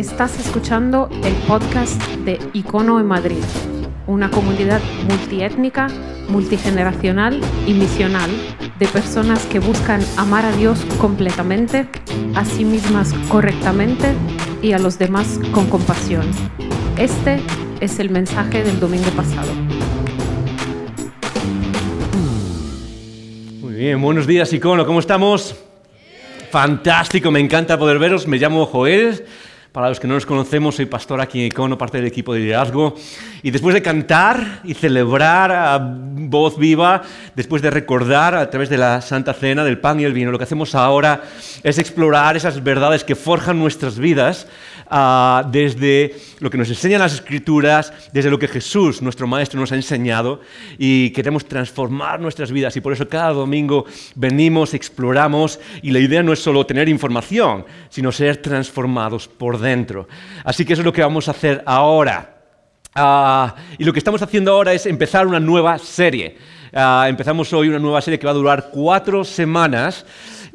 Estás escuchando el podcast de Icono en Madrid, una comunidad multiétnica, multigeneracional y misional de personas que buscan amar a Dios completamente, a sí mismas correctamente y a los demás con compasión. Este es el mensaje del domingo pasado. Muy bien, buenos días Icono, ¿cómo estamos? Fantástico, me encanta poder veros. Me llamo Joel. Para los que no nos conocemos, soy pastor aquí en Icono, parte del equipo de liderazgo. Y después de cantar y celebrar a voz viva, después de recordar a través de la Santa Cena, del pan y el vino, lo que hacemos ahora es explorar esas verdades que forjan nuestras vidas uh, desde lo que nos enseñan las Escrituras, desde lo que Jesús, nuestro Maestro, nos ha enseñado. Y queremos transformar nuestras vidas. Y por eso cada domingo venimos, exploramos. Y la idea no es solo tener información, sino ser transformados por dentro. Así que eso es lo que vamos a hacer ahora. Uh, y lo que estamos haciendo ahora es empezar una nueva serie. Uh, empezamos hoy una nueva serie que va a durar cuatro semanas.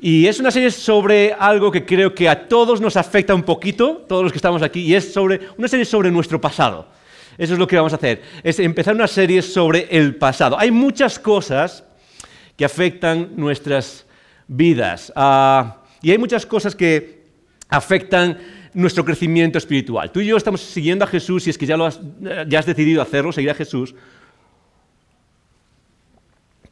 Y es una serie sobre algo que creo que a todos nos afecta un poquito, todos los que estamos aquí, y es sobre una serie sobre nuestro pasado. Eso es lo que vamos a hacer, es empezar una serie sobre el pasado. Hay muchas cosas que afectan nuestras vidas uh, y hay muchas cosas que afectan nuestro crecimiento espiritual. Tú y yo estamos siguiendo a Jesús y es que ya, lo has, ya has decidido hacerlo, seguir a Jesús.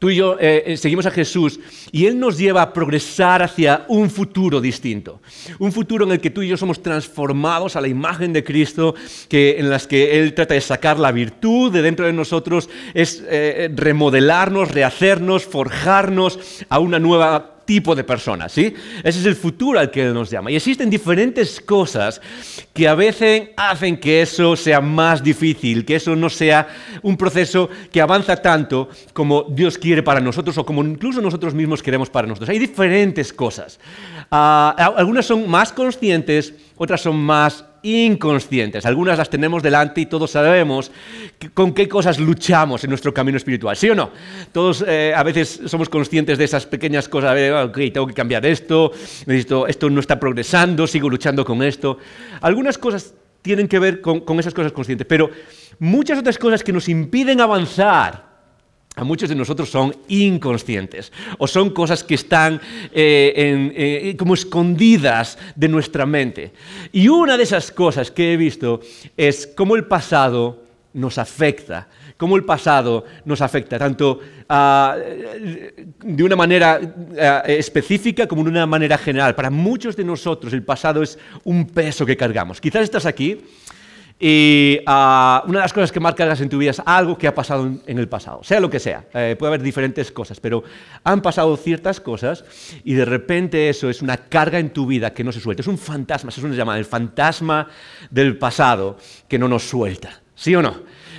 Tú y yo eh, eh, seguimos a Jesús y Él nos lleva a progresar hacia un futuro distinto. Un futuro en el que tú y yo somos transformados a la imagen de Cristo, que, en las que Él trata de sacar la virtud de dentro de nosotros, es eh, remodelarnos, rehacernos, forjarnos a una nueva tipo de persona, ¿sí? Ese es el futuro al que Él nos llama. Y existen diferentes cosas que a veces hacen que eso sea más difícil, que eso no sea un proceso que avanza tanto como Dios quiere para nosotros o como incluso nosotros mismos queremos para nosotros. Hay diferentes cosas. Uh, algunas son más conscientes, otras son más inconscientes. Algunas las tenemos delante y todos sabemos con qué cosas luchamos en nuestro camino espiritual. ¿Sí o no? Todos eh, a veces somos conscientes de esas pequeñas cosas. De, ok, tengo que cambiar esto, necesito, esto no está progresando, sigo luchando con esto. Algunas cosas tienen que ver con esas cosas conscientes, pero muchas otras cosas que nos impiden avanzar a muchos de nosotros son inconscientes o son cosas que están eh, eh, como escondidas de nuestra mente. Y una de esas cosas que he visto es cómo el pasado nos afecta, cómo el pasado nos afecta, tanto uh, de una manera uh, específica como de una manera general. Para muchos de nosotros el pasado es un peso que cargamos. Quizás estás aquí y uh, una de las cosas que marcas en tu vida es algo que ha pasado en, el pasado, sea lo que sea. Eh, puede haber diferentes cosas, pero han pasado ciertas cosas y de repente eso es una carga en tu vida que no se suelta. Es un fantasma, eso se llama el fantasma del pasado que no nos suelta. ¿Sí o no?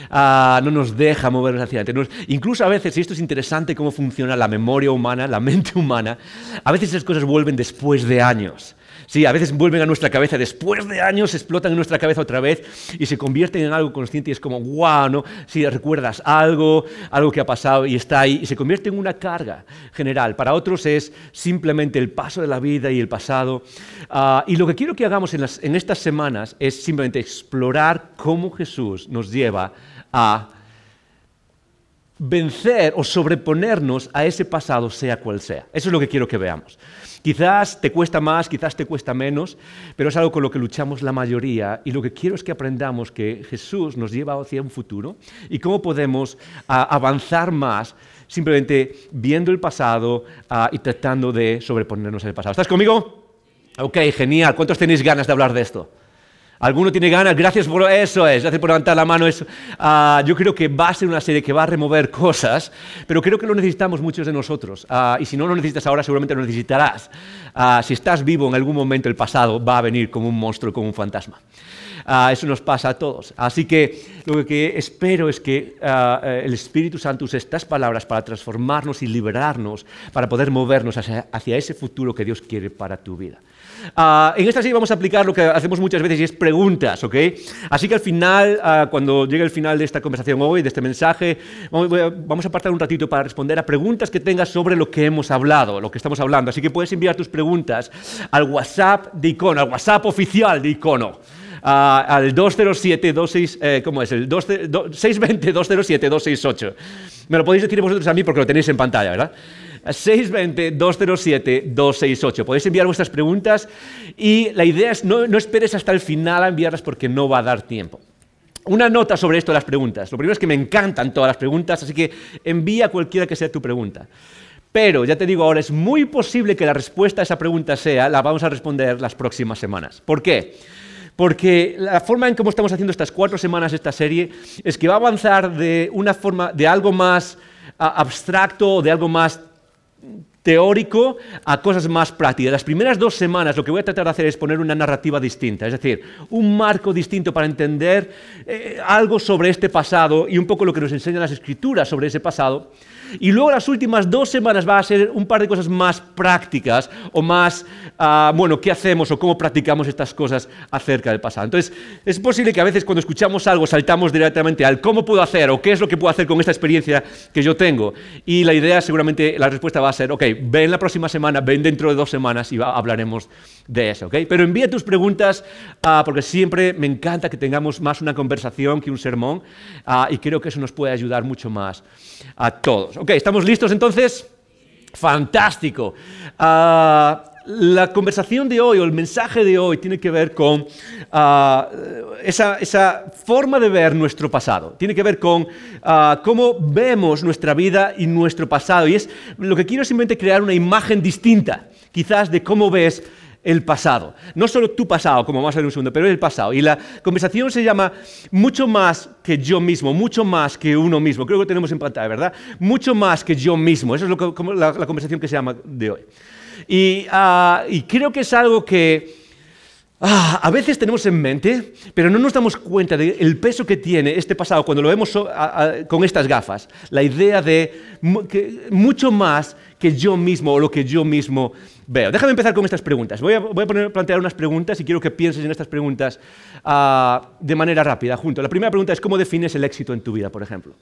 Uh, no nos deja movernos hacia adelante. Incluso a veces, y esto es interesante cómo funciona la memoria humana, la mente humana, a veces esas cosas vuelven después de años. Sí, a veces vuelven a nuestra cabeza después de años, explotan en nuestra cabeza otra vez y se convierten en algo consciente y es como, wow, ¿no? Si recuerdas algo, algo que ha pasado y está ahí y se convierte en una carga general. Para otros es simplemente el paso de la vida y el pasado. Uh, y lo que quiero que hagamos en, las, en estas semanas es simplemente explorar cómo Jesús nos lleva a vencer o sobreponernos a ese pasado, sea cual sea. Eso es lo que quiero que veamos. Quizás te cuesta más, quizás te cuesta menos, pero es algo con lo que luchamos la mayoría y lo que quiero es que aprendamos que Jesús nos lleva hacia un futuro y cómo podemos uh, avanzar más simplemente viendo el pasado uh, y tratando de sobreponernos al pasado. ¿Estás conmigo? Ok, genial. ¿Cuántos tenéis ganas de hablar de esto? ¿Alguno tiene ganas? Gracias por eso, es, gracias por levantar la mano. Eso. Uh, yo creo que va a ser una serie que va a remover cosas, pero creo que lo necesitamos muchos de nosotros. Uh, y si no lo necesitas ahora, seguramente lo necesitarás. Uh, si estás vivo en algún momento, el pasado va a venir como un monstruo, como un fantasma. eso nos pasa a todos. Así que lo que espero es que el Espíritu Santo use estas palabras para transformarnos y liberarnos, para poder movernos hacia ese futuro que Dios quiere para tu vida. Uh, en esta serie vamos a aplicar lo que hacemos muchas veces y es preguntas, ¿ok? Así que al final, uh, cuando llegue el final de esta conversación hoy, de este mensaje, vamos a apartar un ratito para responder a preguntas que tengas sobre lo que hemos hablado, lo que estamos hablando. Así que puedes enviar tus preguntas al WhatsApp de Icono, al WhatsApp oficial de Icono. al 207-26, eh, ¿cómo es? El 620-207-268. Me lo podéis decir vosotros a mí porque lo tenéis en pantalla, ¿verdad? 620-207-268. Podéis enviar vuestras preguntas y la idea es no, no esperes hasta el final a enviarlas porque no va a dar tiempo. Una nota sobre esto las preguntas. Lo primero es que me encantan todas las preguntas, así que envía cualquiera que sea tu pregunta. Pero ya te digo ahora, es muy posible que la respuesta a esa pregunta sea, la vamos a responder las próximas semanas. ¿Por qué? Porque la forma en cómo estamos haciendo estas cuatro semanas esta serie es que va a avanzar de una forma, de algo más abstracto, de algo más teórico a cosas más prácticas. Las primeras dos semanas lo que voy a tratar de hacer es poner una narrativa distinta, es decir, un marco distinto para entender eh, algo sobre este pasado y un poco lo que nos enseñan las escrituras sobre ese pasado. Y luego las últimas dos semanas va a ser un par de cosas más prácticas o más, ah, bueno, ¿qué hacemos o cómo practicamos estas cosas acerca del pasado? Entonces, es posible que a veces cuando escuchamos algo saltamos directamente al cómo puedo hacer o qué es lo que puedo hacer con esta experiencia que yo tengo. Y la idea seguramente, la respuesta va a ser, ok, ven la próxima semana, ven dentro de dos semanas y hablaremos de eso, ¿ok? Pero envía tus preguntas ah, porque siempre me encanta que tengamos más una conversación que un sermón ah, y creo que eso nos puede ayudar mucho más a todos. Ok, ¿estamos listos entonces? Fantástico. Ah, la conversación de hoy o el mensaje de hoy tiene que ver con esa, esa, forma de ver nuestro pasado. Tiene que ver con cómo vemos nuestra vida y nuestro pasado. Y es lo que quiero simplemente crear una imagen distinta, quizás, de cómo ves el pasado. No solo tu pasado, como vamos a ver en un segundo, pero el pasado. Y la conversación se llama mucho más que yo mismo, mucho más que uno mismo. Creo que tenemos en pantalla, ¿verdad? Mucho más que yo mismo. Esa es lo que, la, conversación que se llama de hoy. Y, ah, creo que es algo que ah, a veces tenemos en mente, pero no nos damos cuenta del peso que tiene este pasado cuando lo vemos con estas gafas. La idea de mucho más que yo mismo o lo que yo mismo veo. Déjame empezar con estas preguntas. Voy a, plantear unas preguntas y quiero que pienses en estas preguntas ah, de manera rápida, junto. La primera pregunta es, ¿cómo defines el éxito en tu vida, por ejemplo?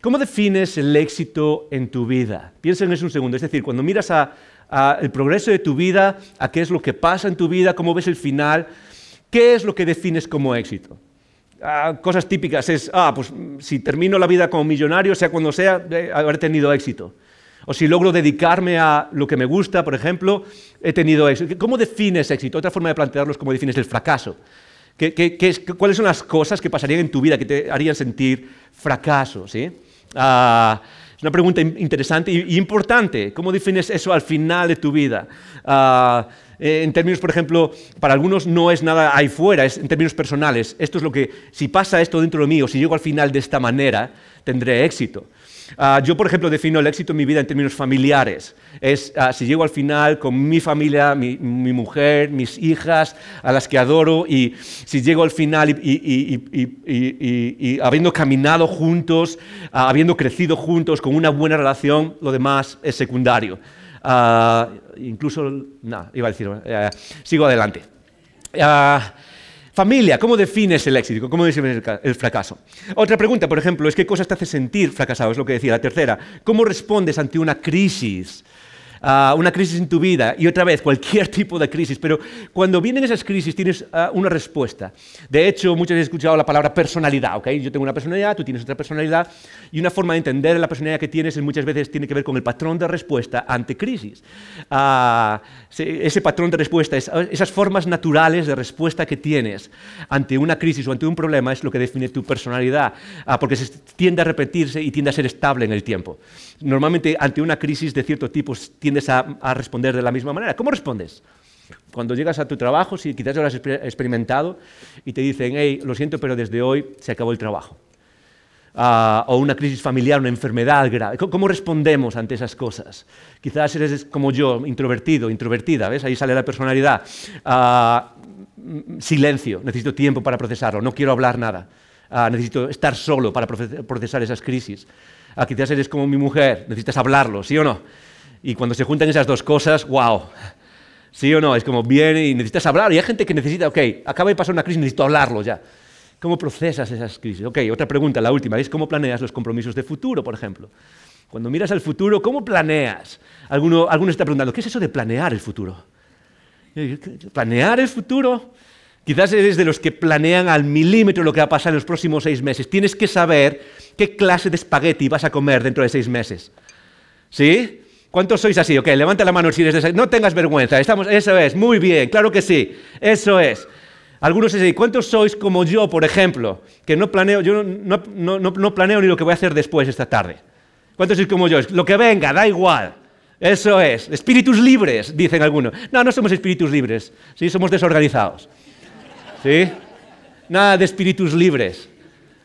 ¿Cómo defines el éxito en tu vida? Piensa en eso un segundo. Es decir, cuando miras a, el progreso de tu vida, a qué es lo que pasa en tu vida, cómo ves el final, ¿qué es lo que defines como éxito? Ah, cosas típicas es, ah, pues si termino la vida como millonario, sea cuando sea, eh, haber tenido éxito. O si logro dedicarme a lo que me gusta, por ejemplo, he tenido éxito. ¿Cómo defines éxito? Otra forma de plantearlo es cómo defines el fracaso. ¿Cuáles son las cosas que pasarían en tu vida que te harían sentir fracaso? ¿sí? Ah, es una pregunta interesante y importante. ¿Cómo defines eso al final de tu vida? Ah, eh, en términos, por ejemplo, para algunos no es nada ahí fuera, es en términos personales. Esto es lo que, si pasa esto dentro de mí o si llego al final de esta manera, tendré éxito. Ah, yo, por ejemplo, defino el éxito en mi vida en términos familiares. Es ah, si llego al final con mi familia, mi, mujer, mis hijas, a las que adoro, y si llego al final y, habiendo caminado juntos, ah, habiendo crecido juntos, con una buena relación, lo demás es secundario. incluso, no, iba a decir, eh, sigo adelante. Familia, ¿cómo defines el éxito? ¿Cómo defines el fracaso? Otra pregunta, por ejemplo, es qué cosas te hace sentir fracasado, es lo que decía. La tercera, ¿cómo respondes ante una crisis? Una crisis en tu vida y otra vez cualquier tipo de crisis, pero cuando vienen esas crisis tienes ah, una respuesta. De hecho, muchas veces he escuchado la palabra personalidad, ¿ok? Yo tengo una personalidad, tú tienes otra personalidad y una forma de entender la personalidad que tienes muchas veces tiene que ver con el patrón de respuesta ante crisis. Ah, ese patrón de respuesta, esas formas naturales de respuesta que tienes ante una crisis o ante un problema es lo que define tu personalidad, porque se tiende a repetirse y tiende a ser estable en el tiempo. Normalmente ante una crisis de cierto tipo tiendes a, responder de la misma manera. ¿Cómo respondes? Cuando llegas a tu trabajo, si quizás lo has experimentado y te dicen, hey, lo siento, pero desde hoy se acabó el trabajo. Ah, o una crisis familiar, una enfermedad grave. ¿Cómo respondemos ante esas cosas? Quizás eres como yo, introvertido, introvertida, ¿ves? Ahí sale la personalidad. Ah, silencio, necesito tiempo para procesarlo, no quiero hablar nada. Ah, necesito estar solo para procesar esas crisis. quizás eres como mi mujer, necesitas hablarlo, ¿sí o no? Y cuando se juntan esas dos cosas, wow. ¿Sí o no? Es como viene y necesitas hablar. Y hay gente que necesita, ok, acaba de pasar una crisis, necesito hablarlo ya. ¿Cómo procesas esas crisis? Ok, otra pregunta, la última, es cómo planeas los compromisos de futuro, por ejemplo. Cuando miras al futuro, ¿cómo planeas? Alguno, alguno está preguntando, ¿qué es eso de planear el futuro? ¿Planear el futuro? Quizás eres de los que planean al milímetro lo que va a pasar en los próximos seis meses. Tienes que saber qué clase de espagueti vas a comer dentro de seis meses. ¿Sí? ¿Cuántos sois así? Ok, levanta la mano si eres de esa... No tengas vergüenza, estamos... eso es, muy bien, claro que sí, eso es. Algunos dicen, ¿cuántos sois como yo, por ejemplo? Que no planeo, yo no, no, no, planeo ni lo que voy a hacer después esta tarde. ¿Cuántos sois como yo? Lo que venga, da igual. Eso es. Espíritus libres, dicen algunos. No, no somos espíritus libres. Sí, somos desorganizados. ¿Sí? Nada de espíritus libres.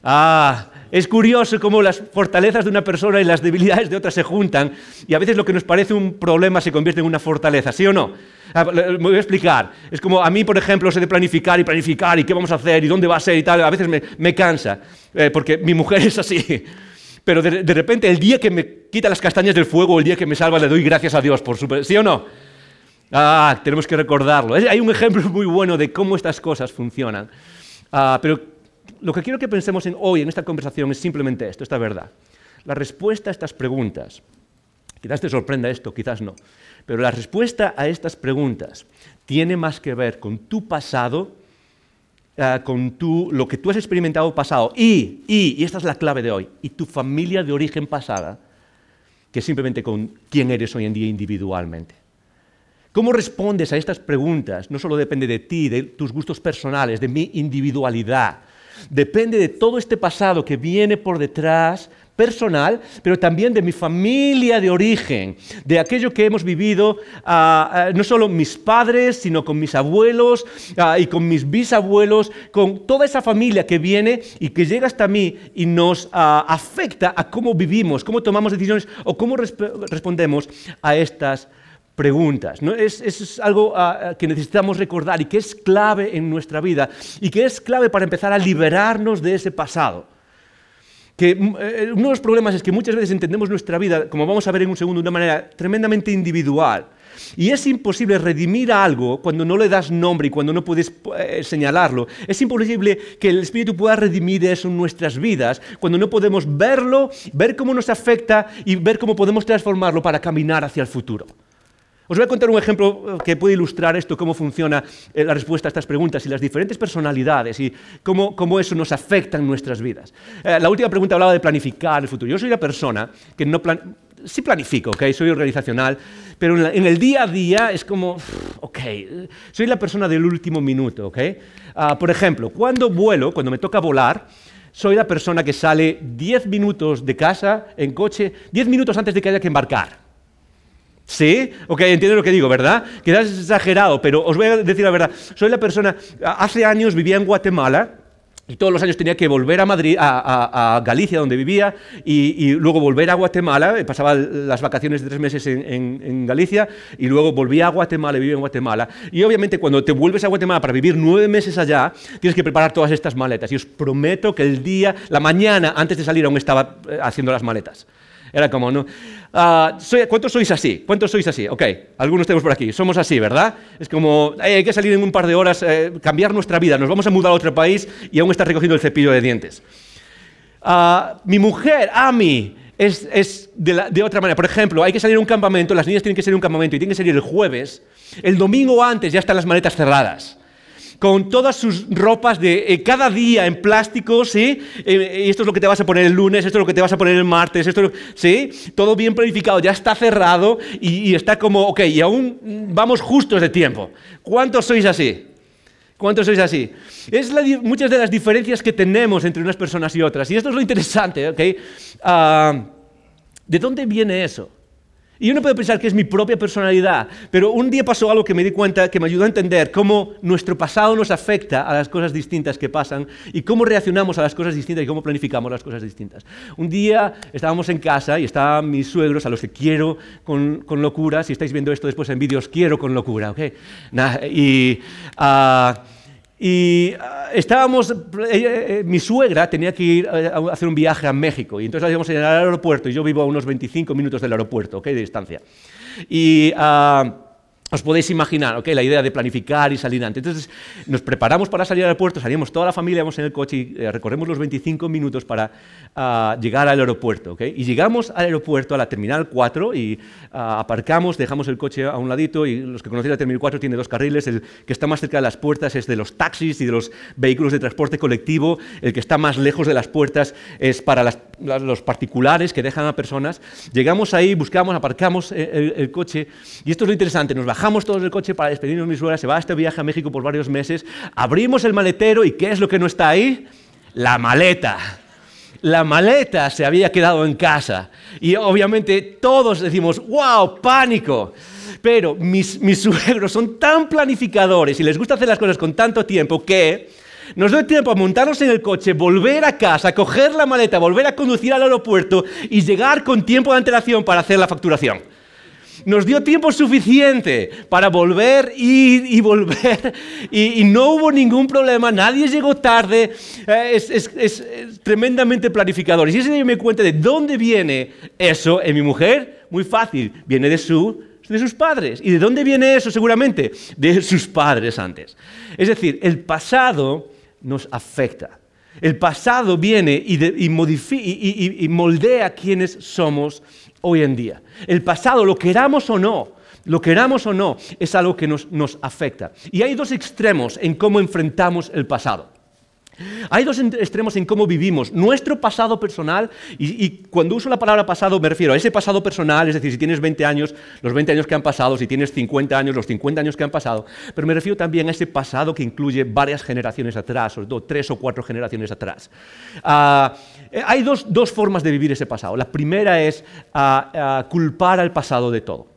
Ah, es curioso cómo las fortalezas de una persona y las debilidades de otra se juntan y a veces lo que nos parece un problema se convierte en una fortaleza, ¿sí o no? Ah, me voy a explicar. Es como a mí, por ejemplo, sé de planificar y planificar y qué vamos a hacer y dónde va a ser y tal. A veces me, cansa eh, porque mi mujer es así. Pero de, de, repente el día que me quita las castañas del fuego, el día que me salva, le doy gracias a Dios por su... ¿Sí o no? Ah, tenemos que recordarlo. Hay un ejemplo muy bueno de cómo estas cosas funcionan. Ah, pero lo que quiero que pensemos en hoy en esta conversación es simplemente esto, esta verdad. La respuesta a estas preguntas, quizás te sorprenda esto, quizás no, pero la respuesta a estas preguntas tiene más que ver con tu pasado, ah, con tu, lo que tú has experimentado pasado y, y, y esta es la clave de hoy, y tu familia de origen pasada, que simplemente con quién eres hoy en día individualmente. ¿Cómo respondes a estas preguntas? No solo depende de ti, de tus gustos personales, de mi individualidad. Depende de todo este pasado que viene por detrás, personal, pero también de mi familia de origen, de aquello que hemos vivido, ah, ah, no solo mis padres, sino con mis abuelos ah, y con mis bisabuelos, con toda esa familia que viene y que llega hasta mí y nos afecta a cómo vivimos, cómo tomamos decisiones o cómo respondemos a estas preguntas. Es, algo ah, ah, que necesitamos recordar y que es clave en nuestra vida y que es clave para empezar a liberarnos de ese pasado. Que mm, eh, uno de los problemas es que muchas veces entendemos nuestra vida, como vamos a ver en un segundo, de una manera tremendamente individual. Y es imposible redimir algo cuando no le das nombre y cuando no puedes eh, señalarlo. Es imposible que el Espíritu pueda redimir eso en nuestras vidas cuando no podemos verlo, ver cómo nos afecta y ver cómo podemos transformarlo para caminar hacia el futuro. Os voy a contar un ejemplo eh, que puede ilustrar esto, cómo funciona eh, la respuesta a estas preguntas y las diferentes personalidades y cómo, eso nos afecta en nuestras vidas. Eh, la última pregunta hablaba de planificar el futuro. Yo soy una persona que no plan sí planifico, ¿ok? Soy organizacional, pero en, el día a día es como, ok, soy la persona del último minuto, ¿ok? Ah, por ejemplo, cuando vuelo, cuando me toca volar, soy la persona que sale 10 minutos de casa en coche, 10 minutos antes de que haya que embarcar. ¿Sí? Ok, entiendo lo que digo, ¿verdad? Quizás es exagerado, pero os voy a decir la verdad. Soy la persona, hace años vivía en Guatemala, y todos los años tenía que volver a Madrid, a, Galicia, donde vivía, y, luego volver a Guatemala. Pasaba las vacaciones de tres meses en, Galicia, y luego volvía a Guatemala y vivía en Guatemala. Y obviamente cuando te vuelves a Guatemala para vivir nueve meses allá, tienes que preparar todas estas maletas. Y os prometo que el día, la mañana, antes de salir, aún estaba eh, haciendo las maletas. Era como, ¿no? Ah, ¿Cuántos sois así? ¿Cuántos sois así? Ok, algunos tenemos por aquí. Somos así, ¿verdad? Es como, hay que salir en un par de horas, eh, cambiar nuestra vida. Nos vamos a mudar a otro país y aún estás recogiendo el cepillo de dientes. Ah, mi mujer, Ami, es, es de, de, otra manera. Por ejemplo, hay que salir a un campamento, las niñas tienen que salir a un campamento y tienen que salir el jueves. El domingo antes ya están las maletas cerradas con todas sus ropas de eh, cada día en plástico, ¿sí? Eh, esto es lo que te vas a poner el lunes, esto es lo que te vas a poner el martes, esto ¿sí? Todo bien planificado, ya está cerrado y, está como, ok, y aún vamos justos de tiempo. ¿Cuántos sois así? ¿Cuántos sois así? Es muchas de las diferencias que tenemos entre unas personas y otras. Y esto es lo interesante, ¿ok? Ah, ¿De dónde viene eso? Y uno puede pensar que es mi propia personalidad, pero un día pasó algo que me di cuenta que me ayudó a entender cómo nuestro pasado nos afecta a las cosas distintas que pasan y cómo reaccionamos a las cosas distintas y cómo planificamos las cosas distintas. Un día estábamos en casa y estaban mis suegros, a los que quiero con, locura, si estáis viendo esto después en vídeos, quiero con locura, ¿ok? y... Ah, y ah, estábamos, eh, mi suegra tenía que ir a hacer un viaje a México y entonces íbamos al aeropuerto y yo vivo a unos 25 minutos del aeropuerto, ¿ok? De distancia. Y, ah, os podéis imaginar, ¿ok? La idea de planificar y salir antes. Entonces, nos preparamos para salir al aeropuerto, salimos toda la familia, vamos en el coche y eh, recorremos los 25 minutos para ah, llegar al aeropuerto, ¿ok? Y llegamos al aeropuerto, a la Terminal 4, y ah, aparcamos, dejamos el coche a un ladito, y los que conocéis la Terminal 4 tiene dos carriles, el que está más cerca de las puertas es de los taxis y de los vehículos de transporte colectivo, el que está más lejos de las puertas es para los particulares que dejan a personas. Llegamos ahí, buscamos, aparcamos el, el, el coche, y esto es lo interesante, nos bajamos todos del coche para despedirnos de mi suegra, se va a este viaje a México por varios meses, abrimos el maletero y ¿qué es lo que no está ahí? La maleta. La maleta se había quedado en casa. Y obviamente todos decimos, wow, pánico. Pero mis, mis suegros son tan planificadores y les gusta hacer las cosas con tanto tiempo que nos doy tiempo a montarnos en el coche, volver a casa, coger la maleta, volver a conducir al aeropuerto y llegar con tiempo de antelación para hacer la facturación nos dio tiempo suficiente para volver y, volver y, no hubo ningún problema, nadie llegó tarde, eh, es, tremendamente planificador. Y si se me cuenta de dónde viene eso en mi mujer, muy fácil, viene de, su, de sus padres. ¿Y de dónde viene eso seguramente? De sus padres antes. Es decir, el pasado nos afecta. El pasado viene y, de, y, y, y moldea quiénes somos hoy en día. El pasado, lo queramos o no, lo queramos o no, es algo que nos, nos afecta. Y hay dos extremos en cómo enfrentamos el pasado. Hay dos extremos en cómo vivimos nuestro pasado personal, y, y, cuando uso la palabra pasado me refiero a ese pasado personal, es decir, si tienes 20 años, los 20 años que han pasado, si tienes 50 años, los 50 años que han pasado, pero me refiero también a ese pasado que incluye varias generaciones atrás, sobre todo tres o cuatro generaciones atrás. Uh, hay dos, dos, formas de vivir ese pasado. La primera es uh, uh, culpar al pasado de todo,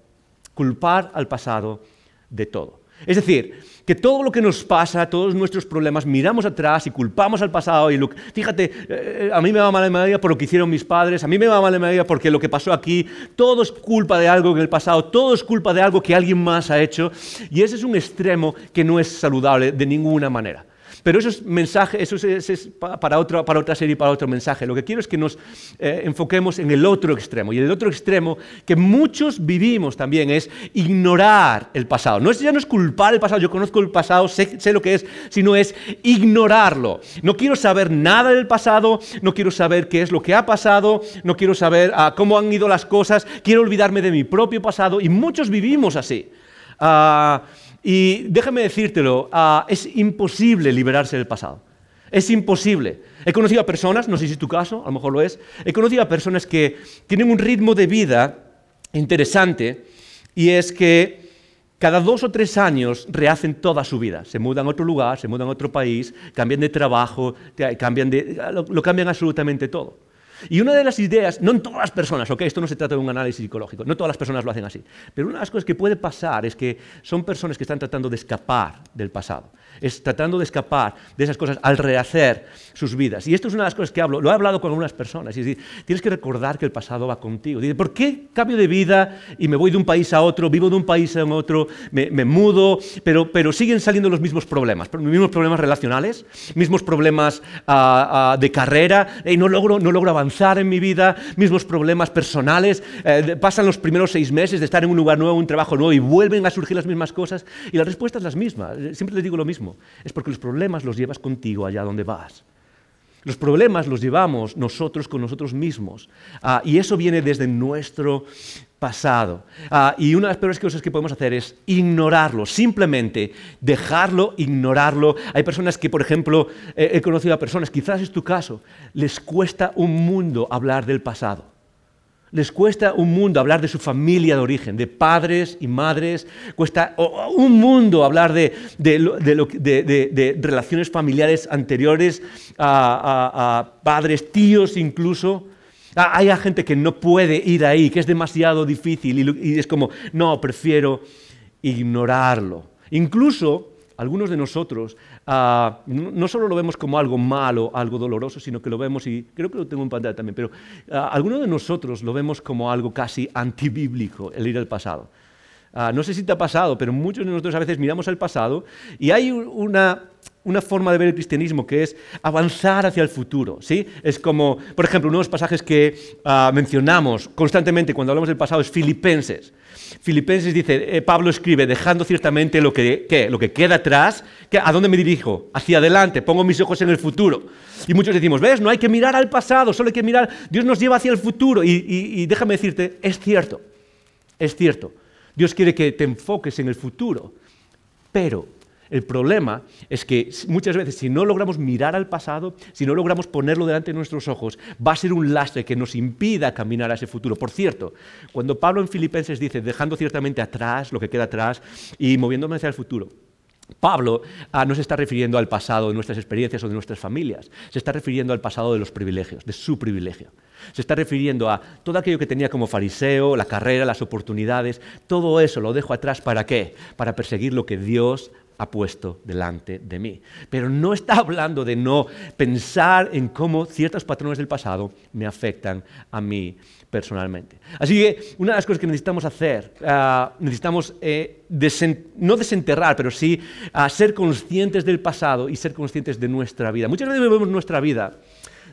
culpar al pasado de todo. Es decir, que todo lo que nos pasa, todos nuestros problemas, miramos atrás y culpamos al pasado. Y lo, fíjate, eh, a mí me va mal en medida por lo que hicieron mis padres, a mí me va mal en medida porque lo que pasó aquí, todo es culpa de algo en el pasado, todo es culpa de algo que alguien más ha hecho. Y ese es un extremo que no es saludable de ninguna manera. Pero eso es mensaje, eso es, es, para, otra, para otra serie para otro mensaje. Lo que quiero es que nos eh, enfoquemos en el otro extremo. Y el otro extremo que muchos vivimos también es ignorar el pasado. No es, ya no es culpar el pasado, yo conozco el pasado, sé, sé lo que es, sino es ignorarlo. No quiero saber nada del pasado, no quiero saber qué es lo que ha pasado, no quiero saber uh, cómo han ido las cosas, quiero olvidarme de mi propio pasado. Y muchos vivimos así. Uh, y déjame decírtelo, uh, es imposible liberarse del pasado. Es imposible. He conocido a personas, no sé si es tu caso, a lo mejor lo es, he conocido a personas que tienen un ritmo de vida interesante y es que cada dos o tres años rehacen toda su vida. Se mudan a otro lugar, se mudan a otro país, cambian de trabajo, cambian de, lo, lo cambian absolutamente todo. Y una de las ideas, no en todas las personas, ok, esto no se trata de un análisis psicológico, no todas las personas lo hacen así, pero una de las cosas que puede pasar es que son personas que están tratando de escapar del pasado es tratando de escapar de esas cosas al rehacer sus vidas. Y esto es una de las cosas que hablo, lo he hablado con algunas personas, y es decir, tienes que recordar que el pasado va contigo. Dice, ¿por qué cambio de vida y me voy de un país a otro, vivo de un país a otro, me, me mudo, pero, pero, siguen saliendo los mismos problemas, mismos problemas relacionales, mismos problemas uh, uh, de carrera, y no, logro, no logro avanzar en mi vida, mismos problemas personales, eh, pasan los primeros seis meses de estar en un lugar nuevo, un trabajo nuevo, y vuelven a surgir las mismas cosas, y la respuesta es la misma. Siempre les digo lo mismo es porque los problemas los llevas contigo allá donde vas. Los problemas los llevamos nosotros con nosotros mismos. Uh, y eso viene desde nuestro pasado. Uh, y una de las peores cosas que podemos hacer es ignorarlo, simplemente dejarlo, ignorarlo. Hay personas que, por ejemplo, he conocido a personas, quizás es tu caso, les cuesta un mundo hablar del pasado. Les cuesta un mundo hablar de su familia de origen, de padres y madres. Cuesta un mundo hablar de, relaciones familiares anteriores a, a, padres, tíos incluso. Hay gente que no puede ir ahí, que es demasiado difícil y es como, no, prefiero ignorarlo. Incluso algunos de nosotros uh, no solo lo vemos como algo malo, algo doloroso, sino que lo vemos, y creo que lo tengo en pantalla también, pero uh, algunos de nosotros lo vemos como algo casi antibíblico, el ir al pasado. Uh, no sé si te ha pasado, pero muchos de nosotros a veces miramos al pasado y hay una, una forma de ver el cristianismo que es avanzar hacia el futuro. ¿sí? Es como, por ejemplo, uno de los pasajes que ah, mencionamos constantemente cuando hablamos del pasado es Filipenses. Filipenses dice, eh, Pablo escribe, dejando ciertamente lo que, lo que queda atrás, ¿a dónde me dirijo? Hacia adelante, pongo mis ojos en el futuro. Y muchos decimos, ves, no hay que mirar al pasado, solo hay que mirar, Dios nos lleva hacia el futuro. y déjame decirte, es cierto, es cierto. Dios quiere que te enfoques en el futuro, pero el problema es que muchas veces si no logramos mirar al pasado, si no logramos ponerlo delante de nuestros ojos, va a ser un lastre que nos impida caminar a ese futuro. Por cierto, cuando Pablo en Filipenses dice, dejando ciertamente atrás lo que queda atrás y moviéndome hacia el futuro, Pablo ah, no se está refiriendo al pasado de nuestras experiencias o de nuestras familias, se está refiriendo al pasado de los privilegios, de su privilegio. Se está refiriendo a todo aquello que tenía como fariseo, la carrera, las oportunidades, todo eso lo dejo atrás para qué? Para perseguir lo que Dios ha puesto delante de mí. Pero no está hablando de no pensar en cómo ciertos patrones del pasado me afectan a mí personalmente. Así que una de las cosas que necesitamos hacer, ah, necesitamos eh, no desenterrar, pero sí ah, ser conscientes del pasado y ser conscientes de nuestra vida. Muchas veces vemos nuestra vida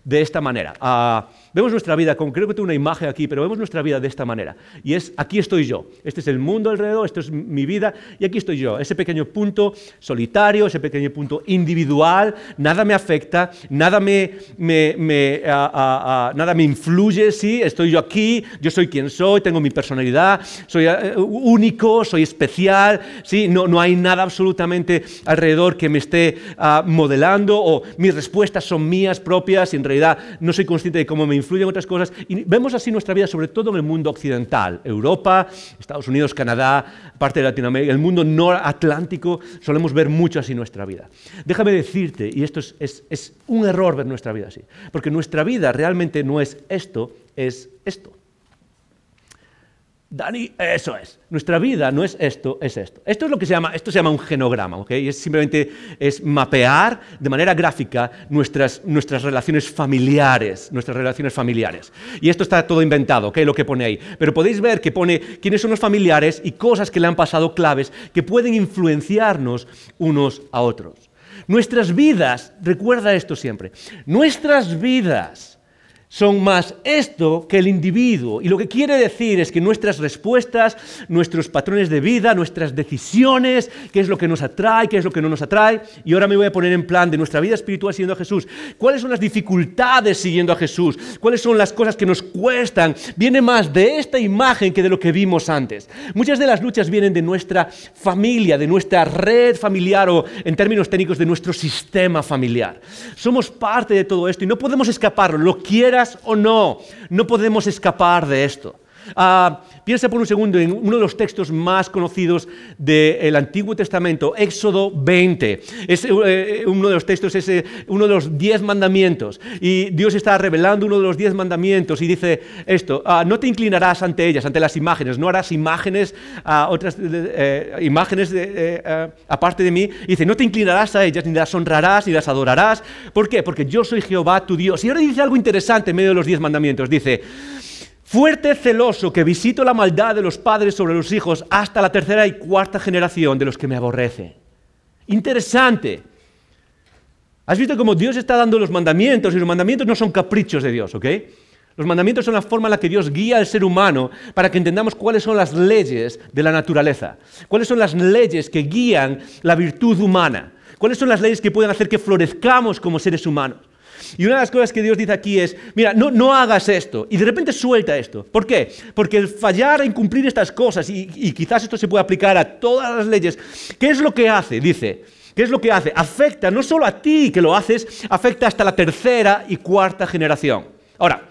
de esta manera. Ah, vemos nuestra vida, con, creo que tengo una imagen aquí, pero vemos nuestra vida de esta manera. Y es, aquí estoy yo. Este es el mundo alrededor, esto es mi vida, y aquí estoy yo. Ese pequeño punto solitario, ese pequeño punto individual, nada me afecta, nada me, ah, ah, nada me influye, ¿sí? Estoy yo aquí, yo soy quien soy, tengo mi personalidad, soy eh, único, soy especial, ¿sí? No, no hay nada absolutamente alrededor que me esté modelando, o mis respuestas son mías propias, y en realidad no soy consciente de cómo me influyen otras cosas. Y vemos así nuestra vida, sobre todo en el mundo occidental, Europa, Estados Unidos, Canadá, parte de Latinoamérica, el mundo noratlántico, solemos ver mucho así nuestra vida. Déjame decirte, y esto es, es un error ver nuestra vida así, porque nuestra vida realmente no es esto, es esto. Dani, eso es. Nuestra vida no es esto, es esto. Esto es lo que se llama, esto se llama un genograma, ¿ok? Y es simplemente es mapear de manera gráfica nuestras, nuestras relaciones familiares, nuestras relaciones familiares. Y esto está todo inventado, ¿ok? Lo que pone ahí. Pero podéis ver que pone quiénes son los familiares y cosas que le han pasado claves que pueden influenciarnos unos a otros. Nuestras vidas, recuerda esto siempre, nuestras vidas son más esto que el individuo. Y lo que quiere decir es que nuestras respuestas, nuestros patrones de vida, nuestras decisiones, qué es lo que nos atrae, qué es lo que no nos atrae. Y ahora me voy a poner en plan de nuestra vida espiritual siguiendo a Jesús. ¿Cuáles son las dificultades siguiendo a Jesús? ¿Cuáles son las cosas que nos cuestan? Viene más de esta imagen que de lo que vimos antes. Muchas de las luchas vienen de nuestra familia, de nuestra red familiar o en términos técnicos de nuestro sistema familiar. Somos parte de todo esto y no podemos escaparlo. Lo o no, no podemos escapar de esto. Ah, piensa por un segundo en uno de los textos más conocidos del Antiguo Testamento, Éxodo 20. Es eh, uno de los textos, es eh, uno de los diez mandamientos. Y Dios está revelando uno de los diez mandamientos y dice esto, ah, no te inclinarás ante ellas, ante las imágenes, no harás imágenes, uh, otras eh, imágenes aparte de mí. Y dice, no te inclinarás a ellas, ni las honrarás, ni las adorarás. ¿Por qué? Porque yo soy Jehová tu Dios. Y ahora dice algo interesante en medio de los diez mandamientos. Dice, Fuerte celoso que visito la maldad de los padres sobre los hijos hasta la tercera y cuarta generación de los que me aborrecen. Interesante. ¿Has visto cómo Dios está dando los mandamientos y los mandamientos no son caprichos de Dios, ¿ok? Los mandamientos son la forma en la que Dios guía al ser humano para que entendamos cuáles son las leyes de la naturaleza, cuáles son las leyes que guían la virtud humana, cuáles son las leyes que pueden hacer que florezcamos como seres humanos. Y una de las cosas que Dios dice aquí es, mira, no, no hagas esto. Y de repente suelta esto. ¿Por qué? Porque el fallar en cumplir estas cosas, y, y quizás esto se puede aplicar a todas las leyes, ¿qué es lo que hace? Dice, ¿Qué es lo que hace? Afecta no solo a ti que lo haces, afecta hasta la tercera y cuarta generación. Ahora,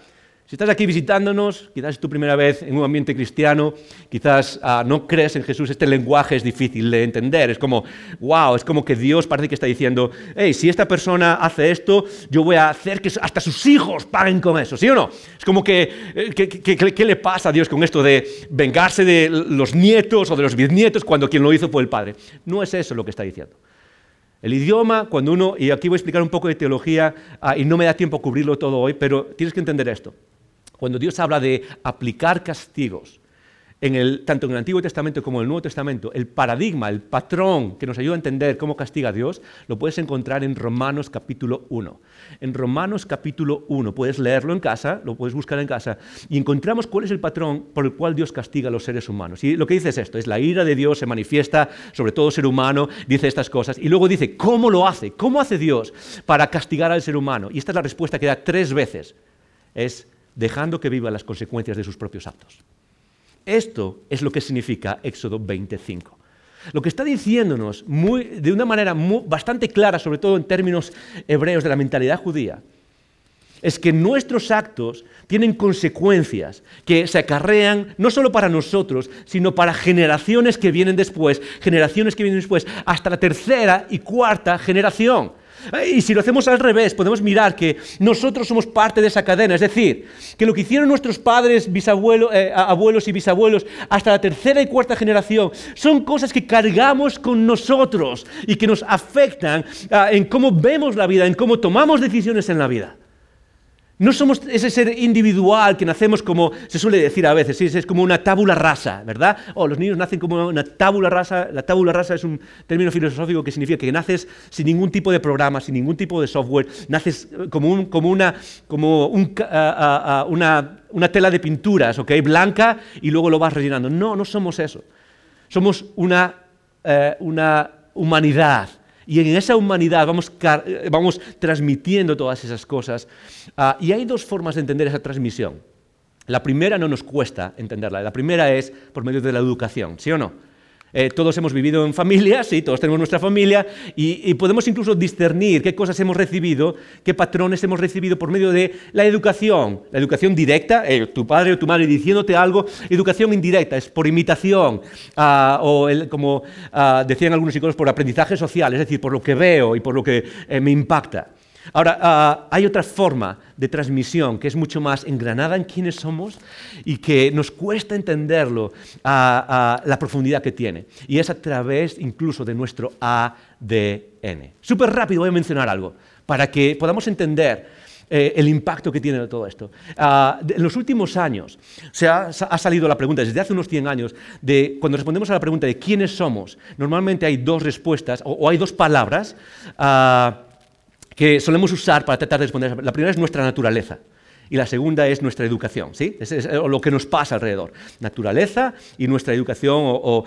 si estás aquí visitándonos, quizás es tu primera vez en un ambiente cristiano, quizás ah, no crees en Jesús, este lenguaje es difícil de entender. Es como, wow, es como que Dios parece que está diciendo, hey, si esta persona hace esto, yo voy a hacer que hasta sus hijos paguen con eso, ¿sí o no? Es como que, eh, ¿qué le pasa a Dios con esto de vengarse de los nietos o de los bisnietos cuando quien lo hizo fue el padre? No es eso lo que está diciendo. El idioma, cuando uno, y aquí voy a explicar un poco de teología, ah, y no me da tiempo a cubrirlo todo hoy, pero tienes que entender esto. Cuando Dios habla de aplicar castigos, tanto en el Antiguo Testamento como en el Nuevo Testamento, el paradigma, el patrón que nos ayuda a entender cómo castiga a Dios, lo puedes encontrar en Romanos capítulo 1. En Romanos capítulo 1, puedes leerlo en casa, lo puedes buscar en casa, y encontramos cuál es el patrón por el cual Dios castiga a los seres humanos. Y lo que dice es esto, es la ira de Dios se manifiesta sobre todo ser humano, dice estas cosas, y luego dice, ¿cómo lo hace? ¿Cómo hace Dios para castigar al ser humano? Y esta es la respuesta que da tres veces, es dejando que viva las consecuencias de sus propios actos. Esto es lo que significa Éxodo 25. Lo que está diciéndonos de una manera bastante clara, sobre todo en términos hebreos de la mentalidad judía, es que nuestros actos tienen consecuencias que se acarrean no solo para nosotros, sino para generaciones que vienen después, generaciones que vienen después, hasta la tercera y cuarta generación. Y si lo hacemos al revés, podemos mirar que nosotros somos parte de esa cadena. Es decir, que lo que hicieron nuestros padres, bisabuelos, eh, abuelos y bisabuelos hasta la tercera y cuarta generación son cosas que cargamos con nosotros y que nos afectan ah, en cómo vemos la vida, en cómo tomamos decisiones en la vida. No somos ese ser individual que nacemos como, se suele decir a veces, es como una tábula rasa, ¿verdad? O oh, los niños nacen como una tábula rasa. La tábula rasa es un término filosófico que significa que naces sin ningún tipo de programa, sin ningún tipo de software, naces como, una, tela de pinturas, ¿ok? Blanca y luego lo vas rellenando. No, no somos eso. Somos una, eh, una humanidad y en esa humanidad vamos, eh, vamos transmitiendo todas esas cosas. Ah, y hay dos formas de entender esa transmisión. La primera no nos cuesta entenderla. La primera es por medio de la educación, ¿sí o no? Eh, todos hemos vivido en familia, sí, todos tenemos nuestra familia y, podemos incluso discernir qué cosas hemos recibido, qué patrones hemos recibido por medio de la educación. La educación directa, eh, tu padre o tu madre diciéndote algo, educación indirecta, es por imitación ah, o como ah, decían algunos psicólogos, por aprendizaje social, es decir, por lo que veo y por lo que eh, me impacta. Ahora, ah, hay otra forma de transmisión que es mucho más engranada en quiénes somos y que nos cuesta entenderlo a, la profundidad que tiene. Y es a través incluso de nuestro ADN. Súper rápido voy a mencionar algo para que podamos entender eh, el impacto que tiene todo esto. Ah, en los últimos años se ha, salido la pregunta, desde hace unos 100 años, de cuando respondemos a la pregunta de quiénes somos, normalmente hay dos respuestas o, hay dos palabras. Ah, que solemos usar para tratar de responder. La primera es nuestra naturaleza y la segunda es nuestra educación, ¿sí? Es, lo que nos pasa alrededor. Naturaleza y nuestra educación o,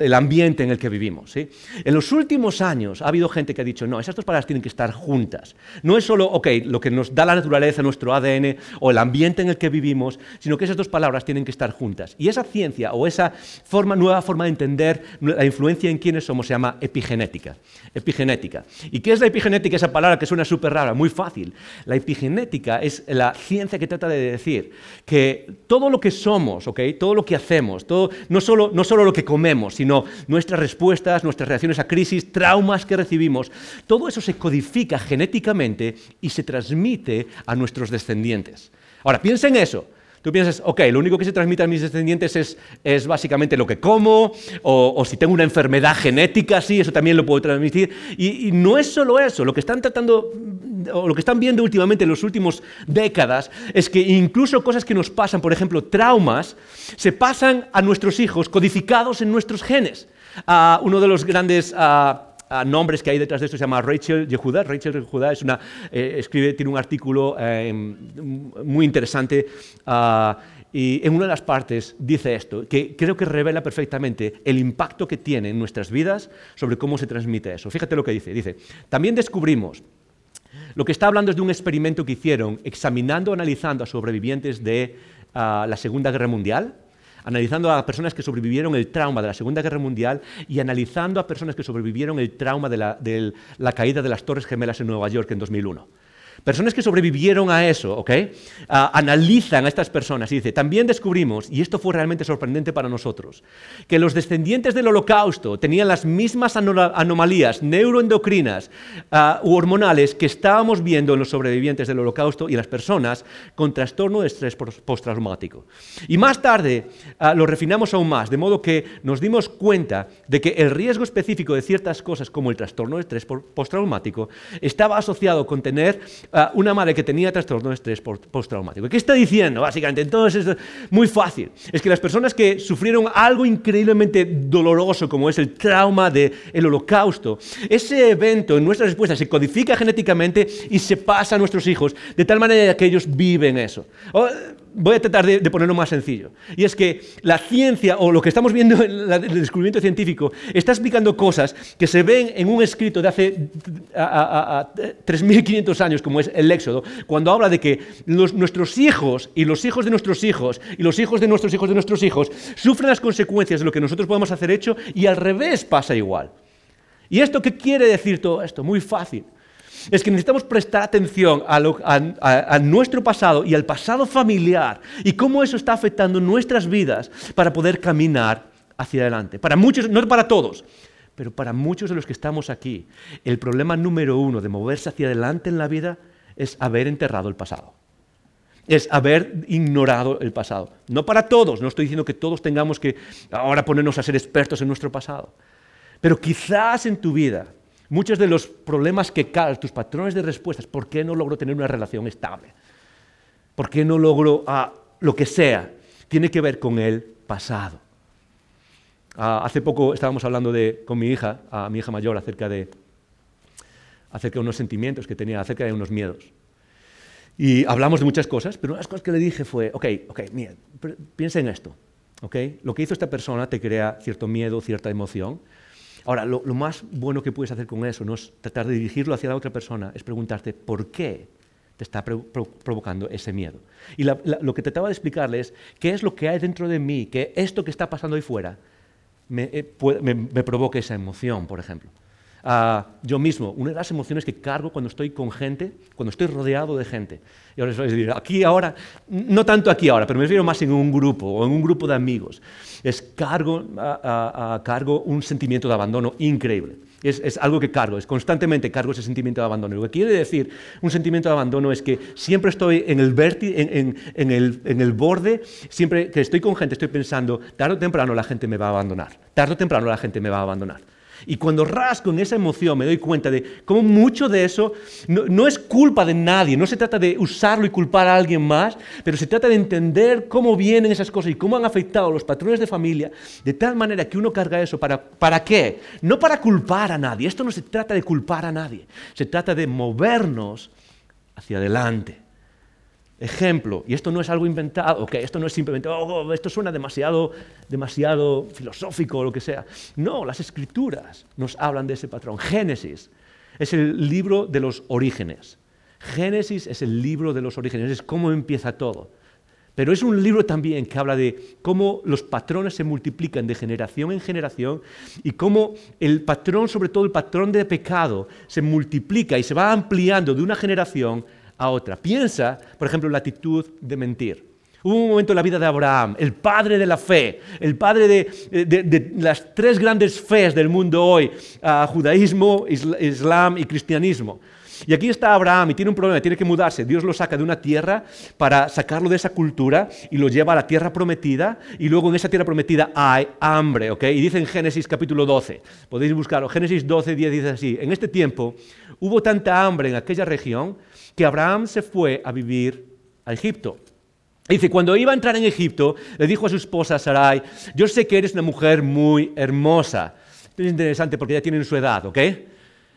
el ambiente en el que vivimos, ¿sí? En los últimos años ha habido gente que ha dicho, no, esas dos palabras tienen que estar juntas. No es solo, ok, lo que nos da la naturaleza, nuestro ADN o el ambiente en el que vivimos, sino que esas dos palabras tienen que estar juntas. Y esa ciencia o esa forma, nueva forma de entender la influencia en quiénes somos se llama epigenética. Epigenética. ¿Y qué es la epigenética? Esa palabra que suena súper rara, muy fácil. La epigenética es la ciencia que trata de decir que todo lo que somos, todo lo que hacemos, todo, no, solo, no solo lo que comemos, sino nuestras respuestas, nuestras reacciones a crisis, traumas que recibimos, todo eso se codifica genéticamente y se transmite a nuestros descendientes. Ahora, piensa en eso. Tú piensas, ok, lo único que se transmite a mis descendientes es, es básicamente lo que como, o, si tengo una enfermedad genética, sí, eso también lo puedo transmitir. Y, no es solo eso, lo que están tratando, o lo que están viendo últimamente en las últimas décadas, es que incluso cosas que nos pasan, por ejemplo, traumas, se pasan a nuestros hijos codificados en nuestros genes. Uh, uno de los grandes... Uh, nombres que hay detrás de esto se llama Rachel Yehuda. Rachel Yehuda es una, eh, escribe, tiene un artículo eh, muy interesante ah, y en una de las partes dice esto, que creo que revela perfectamente el impacto que tiene en nuestras vidas sobre cómo se transmite eso. Fíjate lo que dice. Dice, también descubrimos lo que está hablando es de un experimento que hicieron examinando, analizando a sobrevivientes de ah, la Segunda Guerra Mundial analizando a personas que sobrevivieron el trauma de la Segunda Guerra Mundial y analizando a personas que sobrevivieron el trauma de la, de la caída de las Torres Gemelas en Nueva York en 2001. Personas que sobrevivieron a eso, ¿ok? Ah, analizan a estas personas y dice, también descubrimos, y esto fue realmente sorprendente para nosotros, que los descendientes del holocausto tenían las mismas anomalías neuroendocrinas uh, u hormonales que estábamos viendo en los sobrevivientes del holocausto y las personas con trastorno de estrés postraumático. Y más tarde ah, lo refinamos aún más, de modo que nos dimos cuenta de que el riesgo específico de ciertas cosas como el trastorno de estrés postraumático estaba asociado con tener una madre que tenía trastorno de estrés postraumático. ¿Qué está diciendo? Básicamente, entonces es muy fácil. Es que las personas que sufrieron algo increíblemente doloroso, como es el trauma del holocausto, ese evento en nuestra respuesta se codifica genéticamente y se pasa a nuestros hijos, de tal manera que ellos viven eso voy a tratar de, ponerlo más sencillo. Y es que la ciencia, o lo que estamos viendo en el descubrimiento científico, está explicando cosas que se ven en un escrito de hace 3.500 años, como es el Éxodo, cuando habla de que nuestros hijos y los hijos de nuestros hijos y los hijos de nuestros hijos de nuestros hijos sufren las consecuencias de lo que nosotros podemos hacer hecho y al revés pasa igual. ¿Y esto qué quiere decir todo esto? Muy fácil es que necesitamos prestar atención a, nuestro pasado y al pasado familiar y cómo eso está afectando nuestras vidas para poder caminar hacia adelante. Para muchos, no para todos, pero para muchos de los que estamos aquí, el problema número uno de moverse hacia adelante en la vida es haber enterrado el pasado. Es haber ignorado el pasado. No para todos, no estoy diciendo que todos tengamos que ahora ponernos a ser expertos en nuestro pasado. Pero quizás en tu vida Muchos de los problemas que caen, tus patrones de respuestas, ¿por qué no logro tener una relación estable? ¿Por qué no logro ah, lo que sea? Tiene que ver con el pasado. Ah, hace poco estábamos hablando con mi hija, a mi hija mayor, acerca de, acerca de unos sentimientos que tenía, acerca de unos miedos. Y hablamos de muchas cosas, pero una de las cosas que le dije fue, ok, ok, mira, piensa en esto. Okay? Lo que hizo esta persona te crea cierto miedo, cierta emoción, Ahora, lo, más bueno que puedes hacer con eso no es tratar de dirigirlo hacia la otra persona, es preguntarte por qué te está provocando ese miedo. Y lo que trataba de explicarle es qué es lo que hay dentro de mí, que esto que está pasando ahí fuera me, eh, me provoque esa emoción, por ejemplo yo mismo, una de las emociones que cargo cuando estoy con gente, cuando estoy rodeado de gente. Y ahora les voy a decir, aquí ahora, no tanto aquí ahora, pero me refiero más en un grupo o en un grupo de amigos. Es cargo, cargo un sentimiento de abandono increíble. Es, algo que cargo, es constantemente cargo ese sentimiento de abandono. Lo que quiere decir un sentimiento de abandono es que siempre estoy en, el, en el borde, siempre que estoy con gente estoy pensando, tarde o temprano la gente me va a abandonar, tarde o temprano la gente me va a abandonar. Y cuando rasco en esa emoción me doy cuenta de cómo mucho de eso no, es culpa de nadie, no se trata de usarlo y culpar a alguien más, pero se trata de entender cómo vienen esas cosas y cómo han afectado los patrones de familia, de tal manera que uno carga eso. ¿Para, ¿Para qué? No para culpar a nadie, esto no se trata de culpar a nadie, se trata de movernos hacia adelante. Ejemplo, y esto no es algo inventado, que esto no es simplemente, oh, esto suena demasiado, demasiado filosófico o lo que sea. No, las escrituras nos hablan de ese patrón. Génesis es el libro de los orígenes. Génesis es el libro de los orígenes, es cómo empieza todo. Pero es un libro también que habla de cómo los patrones se multiplican de generación en generación y cómo el patrón, sobre todo el patrón de pecado, se multiplica y se va ampliando de una generación a otra. Piensa, por ejemplo, la actitud de mentir. Hubo un momento en la vida de Abraham, el padre de la fe, el padre de, las tres grandes fees del mundo hoy, judaísmo, islam y cristianismo. Y aquí está Abraham y tiene un problema, tiene que mudarse. Dios lo saca de una tierra para sacarlo de esa cultura y lo lleva a la tierra prometida y luego en esa tierra prometida hay hambre, ¿ok? Y dice en Génesis capítulo 12, podéis buscarlo, Génesis 12, 10 dice así, en este tiempo hubo tanta hambre en aquella región que Abraham se fue a vivir a Egipto. Dice, cuando iba a entrar en Egipto, le dijo a su esposa Sarai, yo sé que eres una mujer muy hermosa. Es interesante porque ya tienen su edad, ¿ok?